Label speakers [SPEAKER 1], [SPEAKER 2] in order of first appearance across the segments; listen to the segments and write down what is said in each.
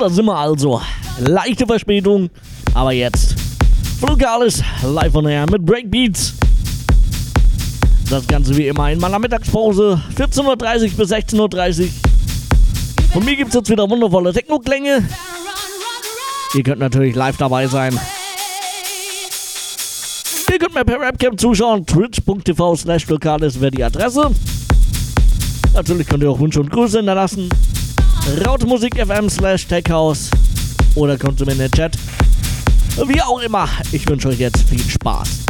[SPEAKER 1] Da sind wir also. Leichte Verspätung, aber jetzt. Flugales live on air mit Breakbeats. Das Ganze wie immer in meiner Mittagspause, 14.30 bis 16.30 Uhr. Von mir gibt es jetzt wieder wundervolle Techno-Klänge. Ihr könnt natürlich live dabei sein. Ihr könnt mir per Webcam zuschauen. Twitch.tv slash lokales wäre die Adresse. Natürlich könnt ihr auch Wünsche und Grüße hinterlassen. Rautmusik FM slash Techhouse. Oder kommt zu mir in den Chat. Wie auch immer. Ich wünsche euch jetzt viel Spaß.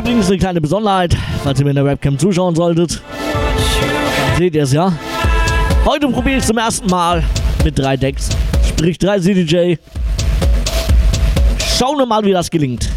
[SPEAKER 1] Übrigens eine kleine Besonderheit, falls ihr mir in der Webcam zuschauen solltet. Seht ihr es ja. Heute probiere ich zum ersten Mal mit drei Decks, sprich drei CDJ. Schauen wir mal, wie das gelingt.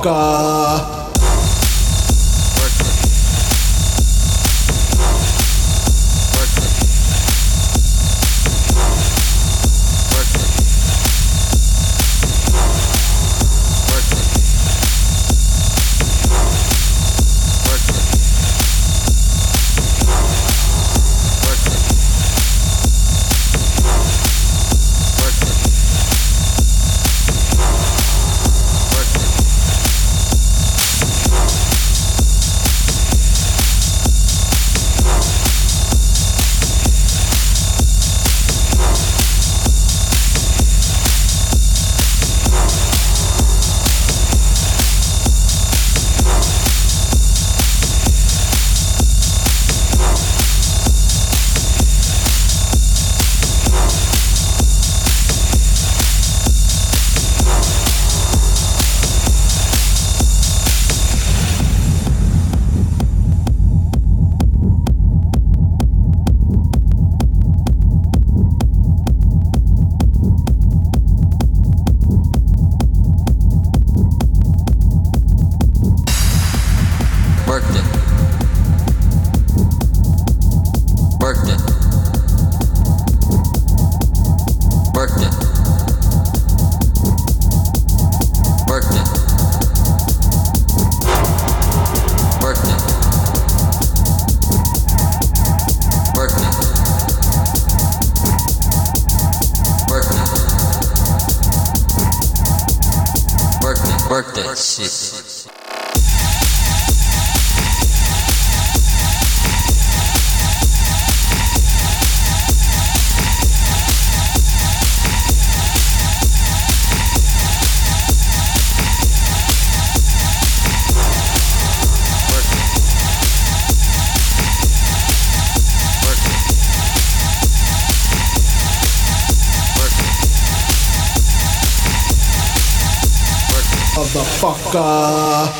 [SPEAKER 1] か。か。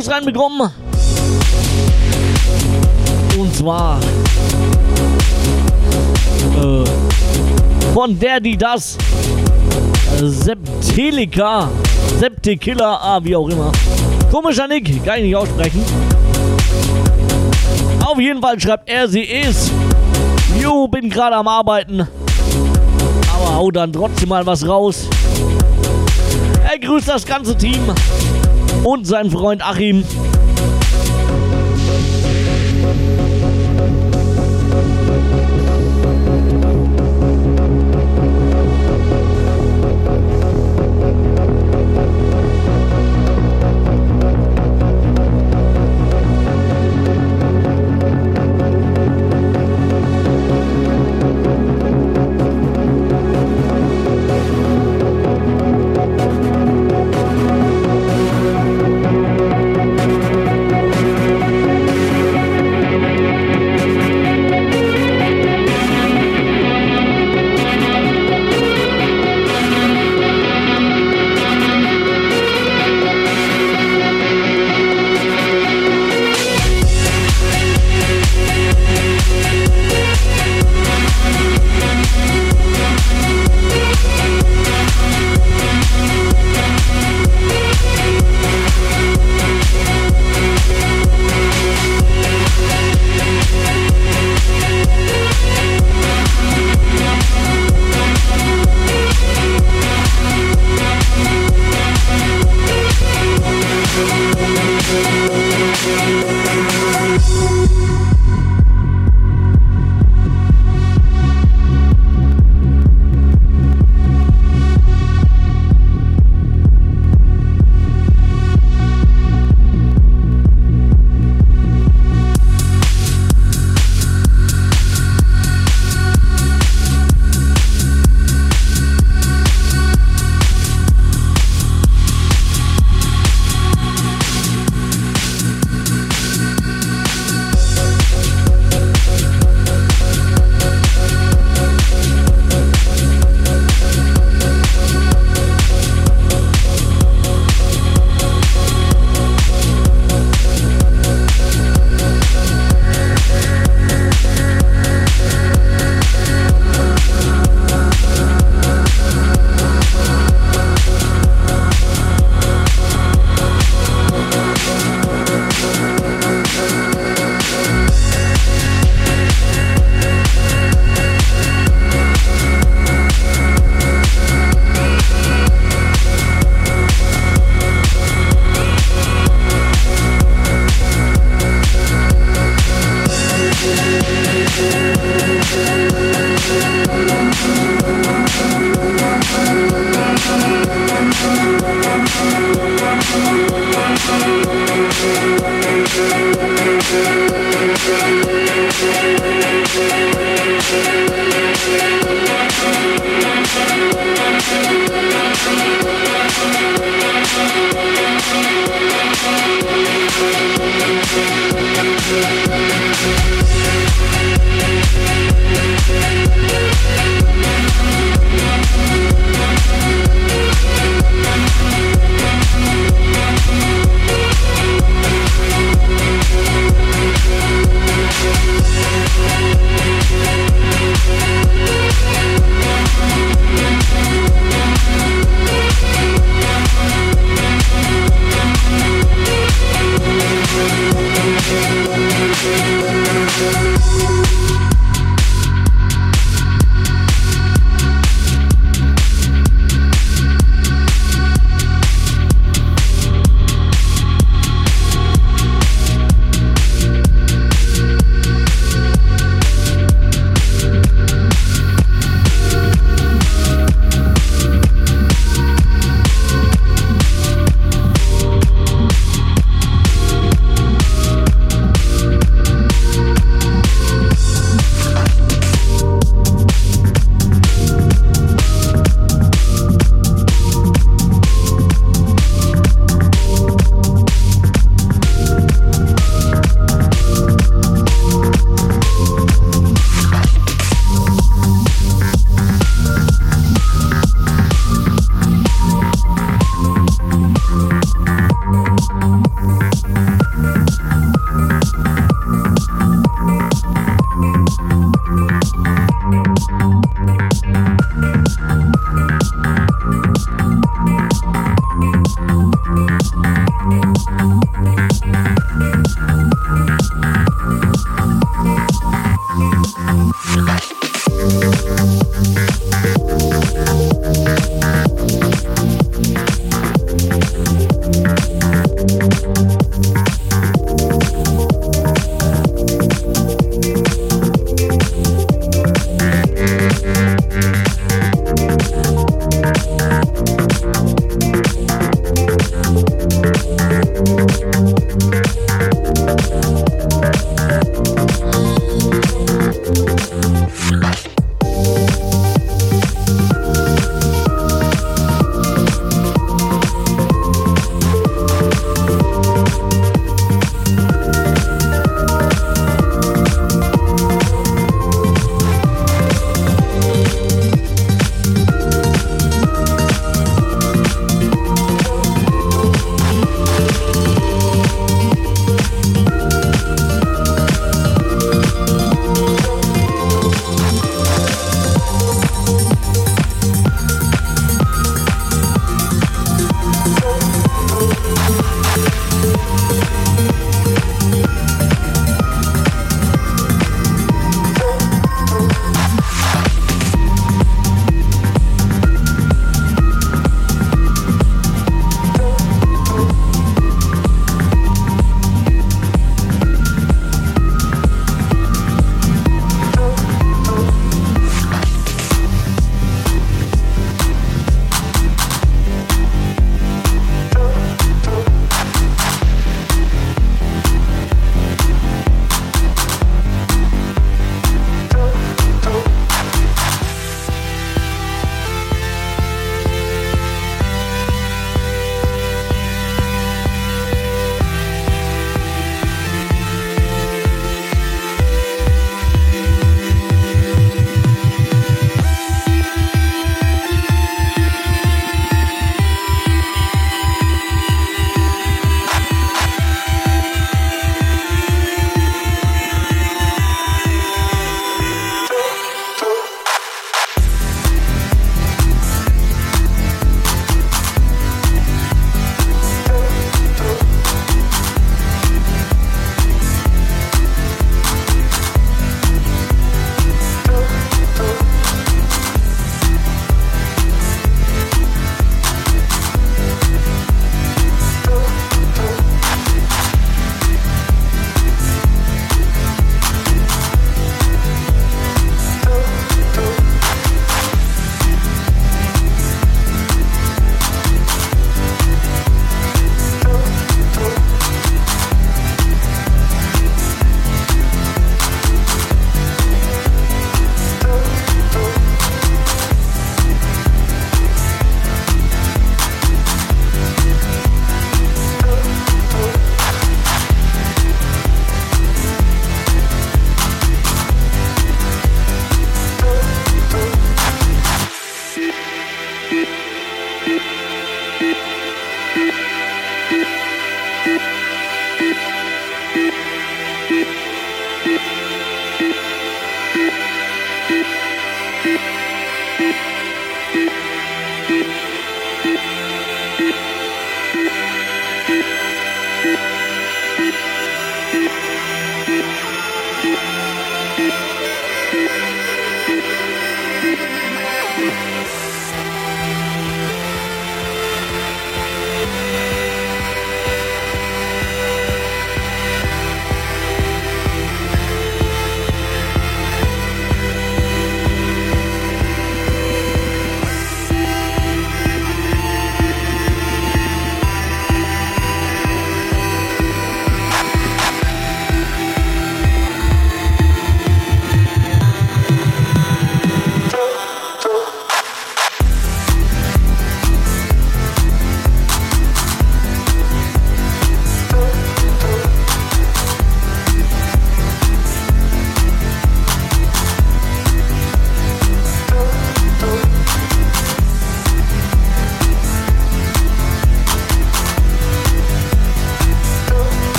[SPEAKER 1] Gruß reinbekommen. Und zwar äh, von der, die das Septelika, Septekiller, ah, wie auch immer. Komischer Nick, kann ich nicht aussprechen. Auf jeden Fall schreibt er, sie ist. Jo, bin gerade am Arbeiten. Aber hau dann trotzdem mal was raus. Er grüßt das ganze Team und sein Freund Achim.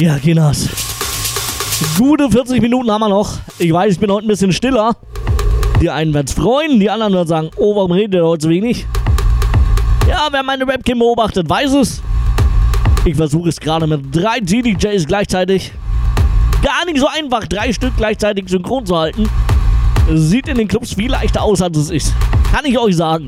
[SPEAKER 1] Ja, Kinas. Gute 40 Minuten haben wir noch. Ich weiß, ich bin heute ein bisschen stiller. Die einen werden es freuen, die anderen werden sagen, oh, warum redet ihr heute so wenig? Ja, wer meine Webcam beobachtet, weiß es. Ich versuche es gerade mit drei DJs gleichzeitig. Gar nicht so einfach, drei Stück gleichzeitig synchron zu halten. Sieht in den Clubs viel leichter aus, als es ist. Kann ich euch sagen.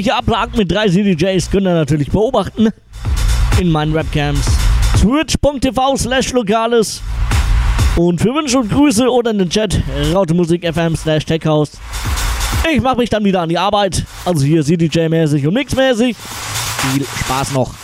[SPEAKER 1] Mich ablag mit drei CDJs, könnt ihr natürlich beobachten in meinen Webcams. Twitch.tv slash lokales
[SPEAKER 2] Und für Wünsche und Grüße oder in den Chat Rautemusik FM slash Techhouse. Ich mache mich dann wieder an die Arbeit. Also hier CDJ-mäßig und mixmäßig. Viel Spaß noch.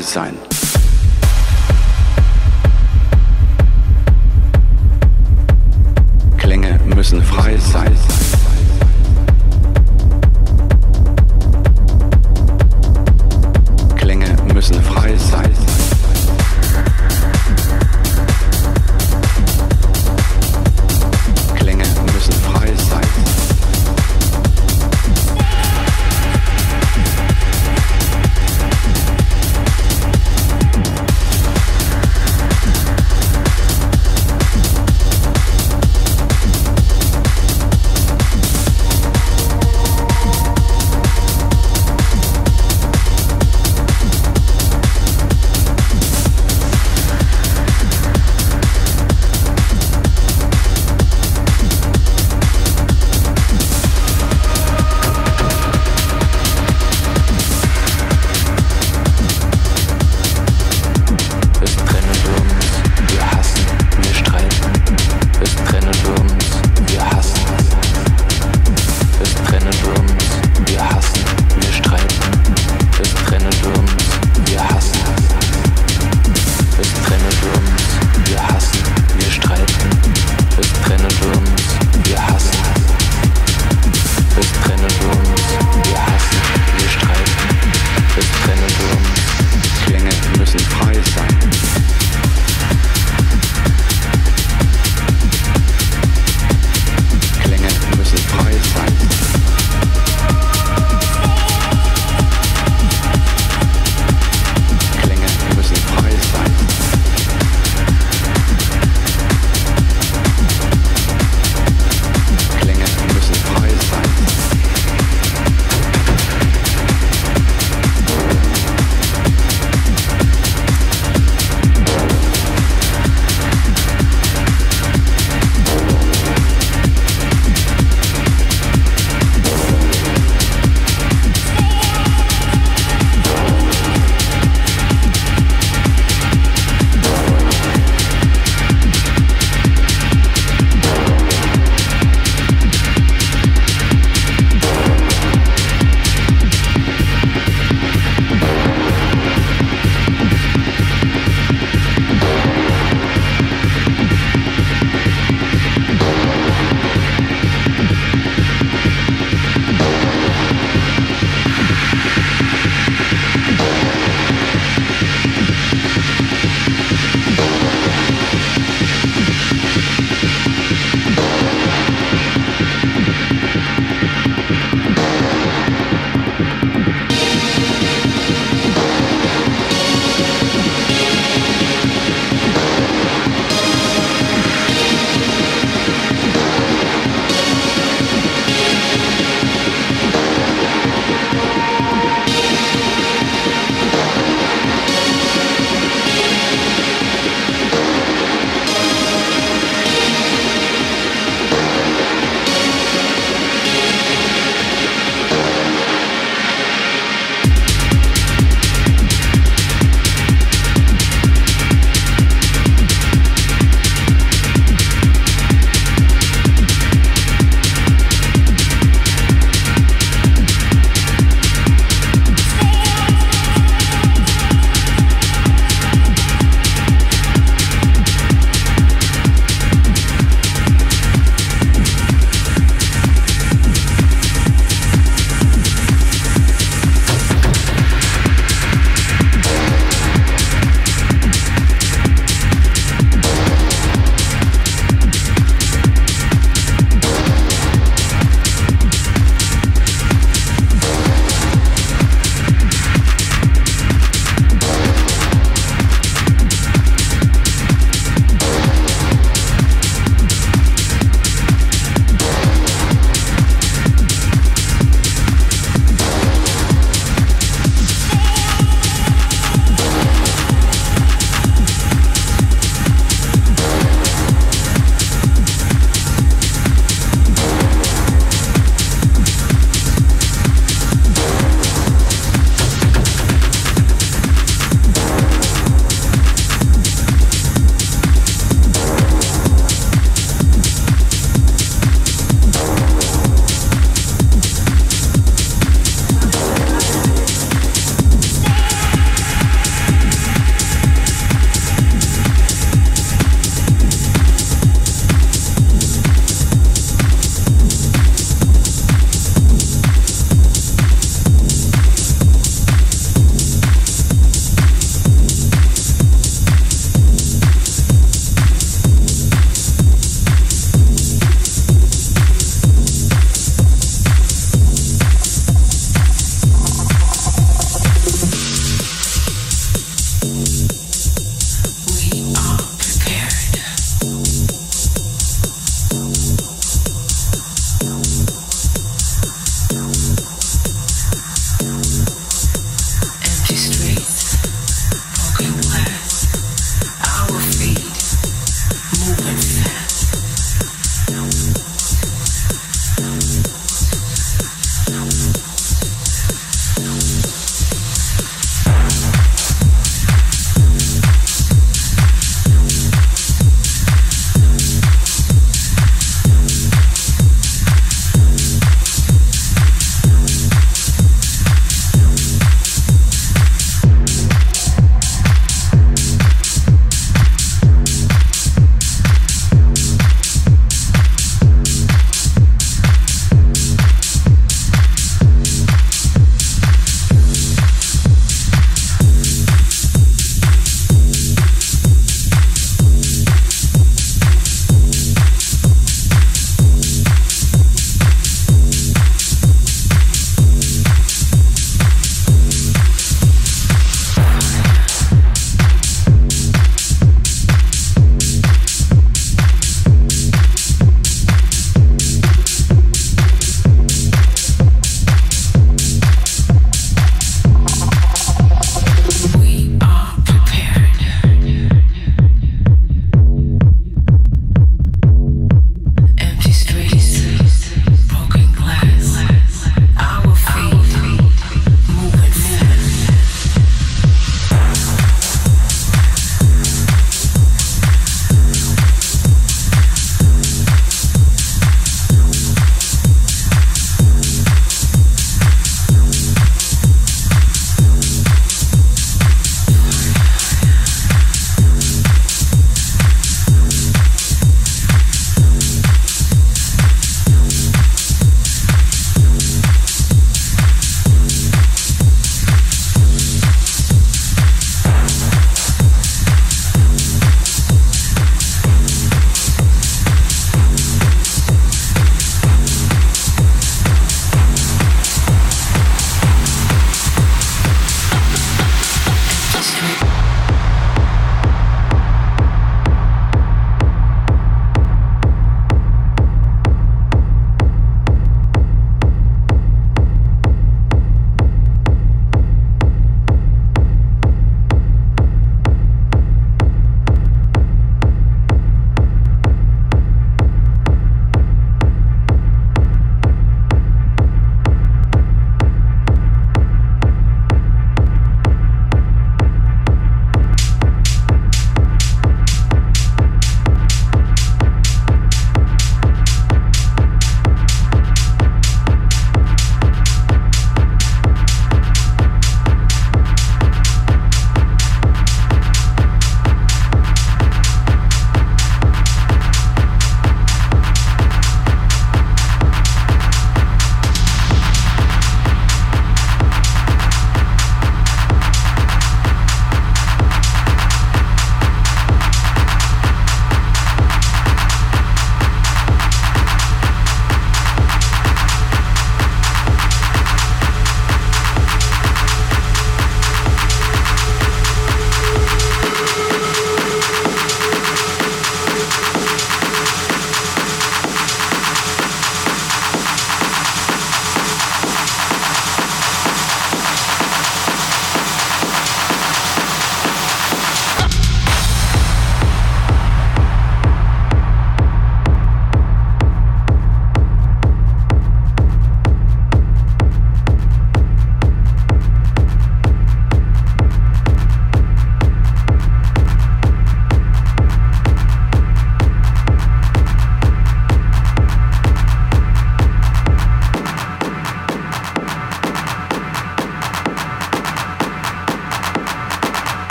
[SPEAKER 3] Sein.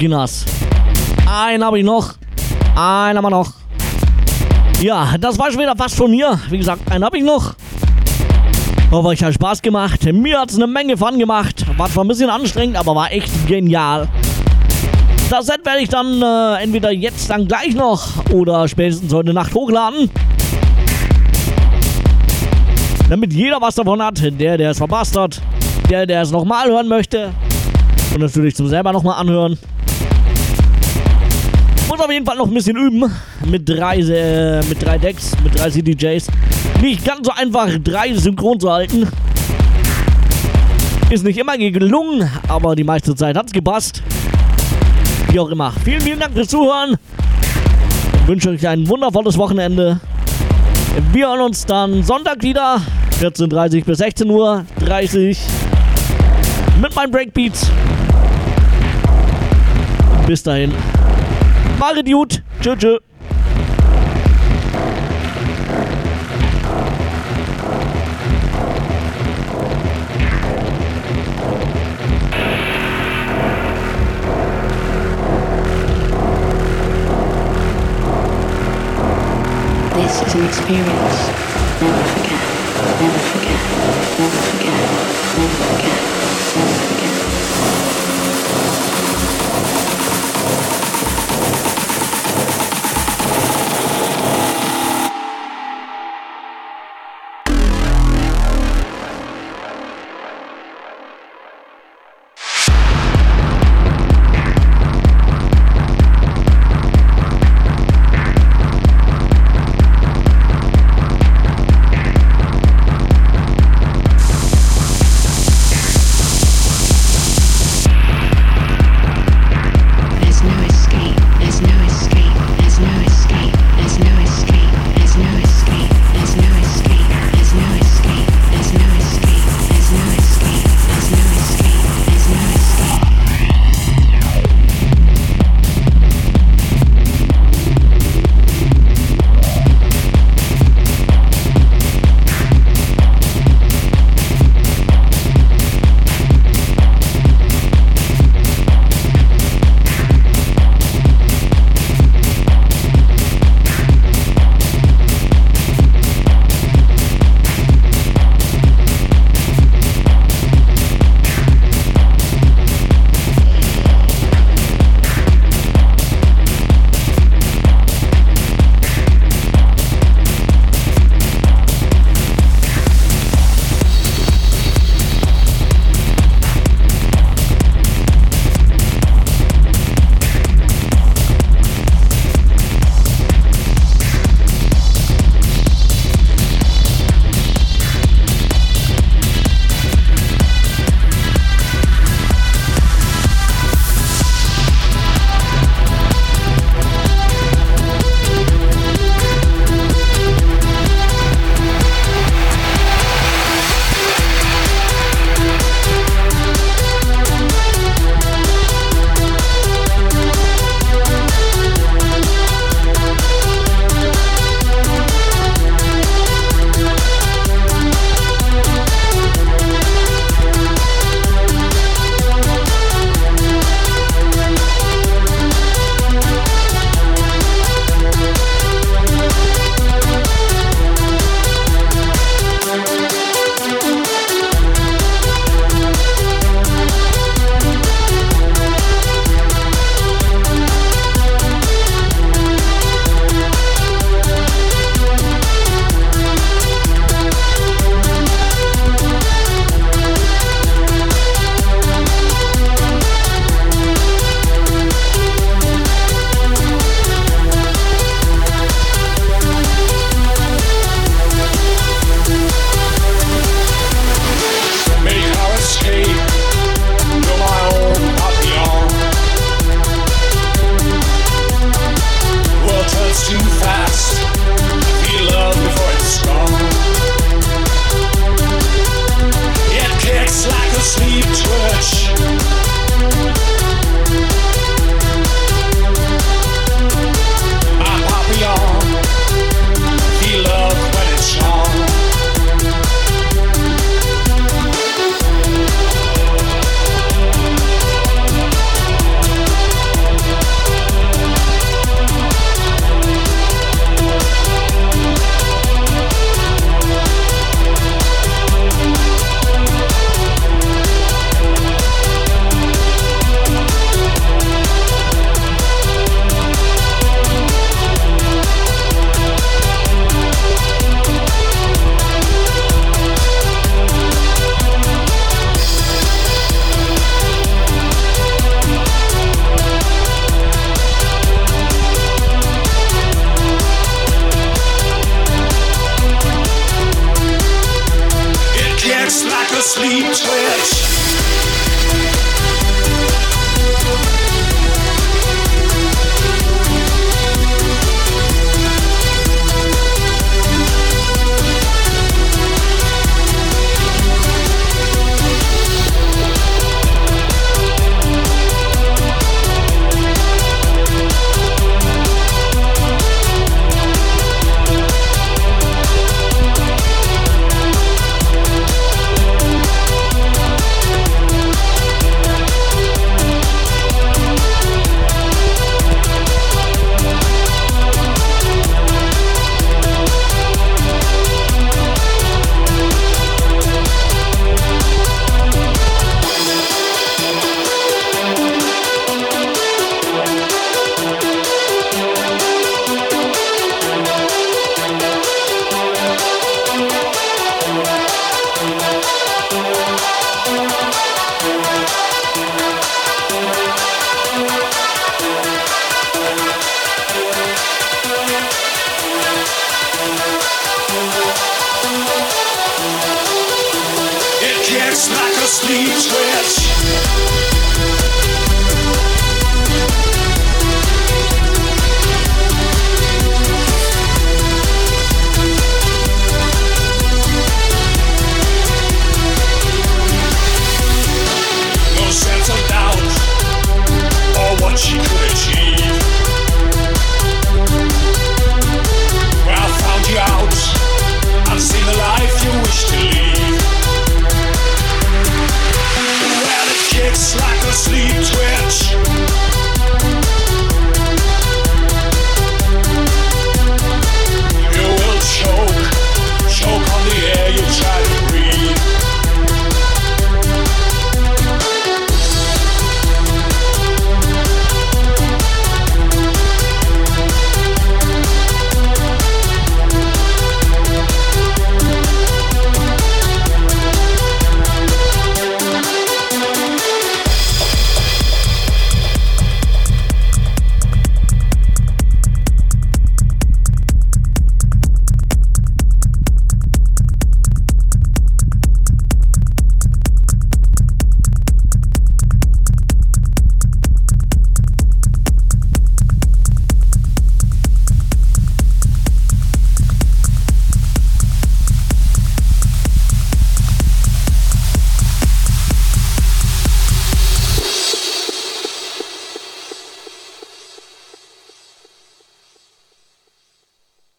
[SPEAKER 1] Beginners. Einen habe ich noch. Einen haben wir noch. Ja, das war schon wieder fast von mir. Wie gesagt, einen habe ich noch. Hoffe, euch hat Spaß gemacht. Mir hat es eine Menge Fun gemacht. War zwar ein bisschen anstrengend, aber war echt genial. Das Set werde ich dann äh, entweder jetzt dann gleich noch oder spätestens heute Nacht hochladen. Damit jeder was davon hat. Der, der es verbastert. Der, der es nochmal hören möchte. Und natürlich zum selber nochmal anhören. Auf jeden Fall noch ein bisschen üben mit drei, äh, mit drei Decks, mit drei CDJs. Nicht ganz so einfach, drei synchron zu halten. Ist nicht immer gelungen, aber die meiste Zeit hat es gepasst. Wie auch immer. Vielen, vielen Dank fürs Zuhören. Ich wünsche euch ein wundervolles Wochenende. Wir hören uns dann Sonntag wieder, 14.30 bis 16.30 Uhr mit meinen Breakbeats. Bis dahin. Mare gut. Tschö, tschö.
[SPEAKER 4] This is an experience.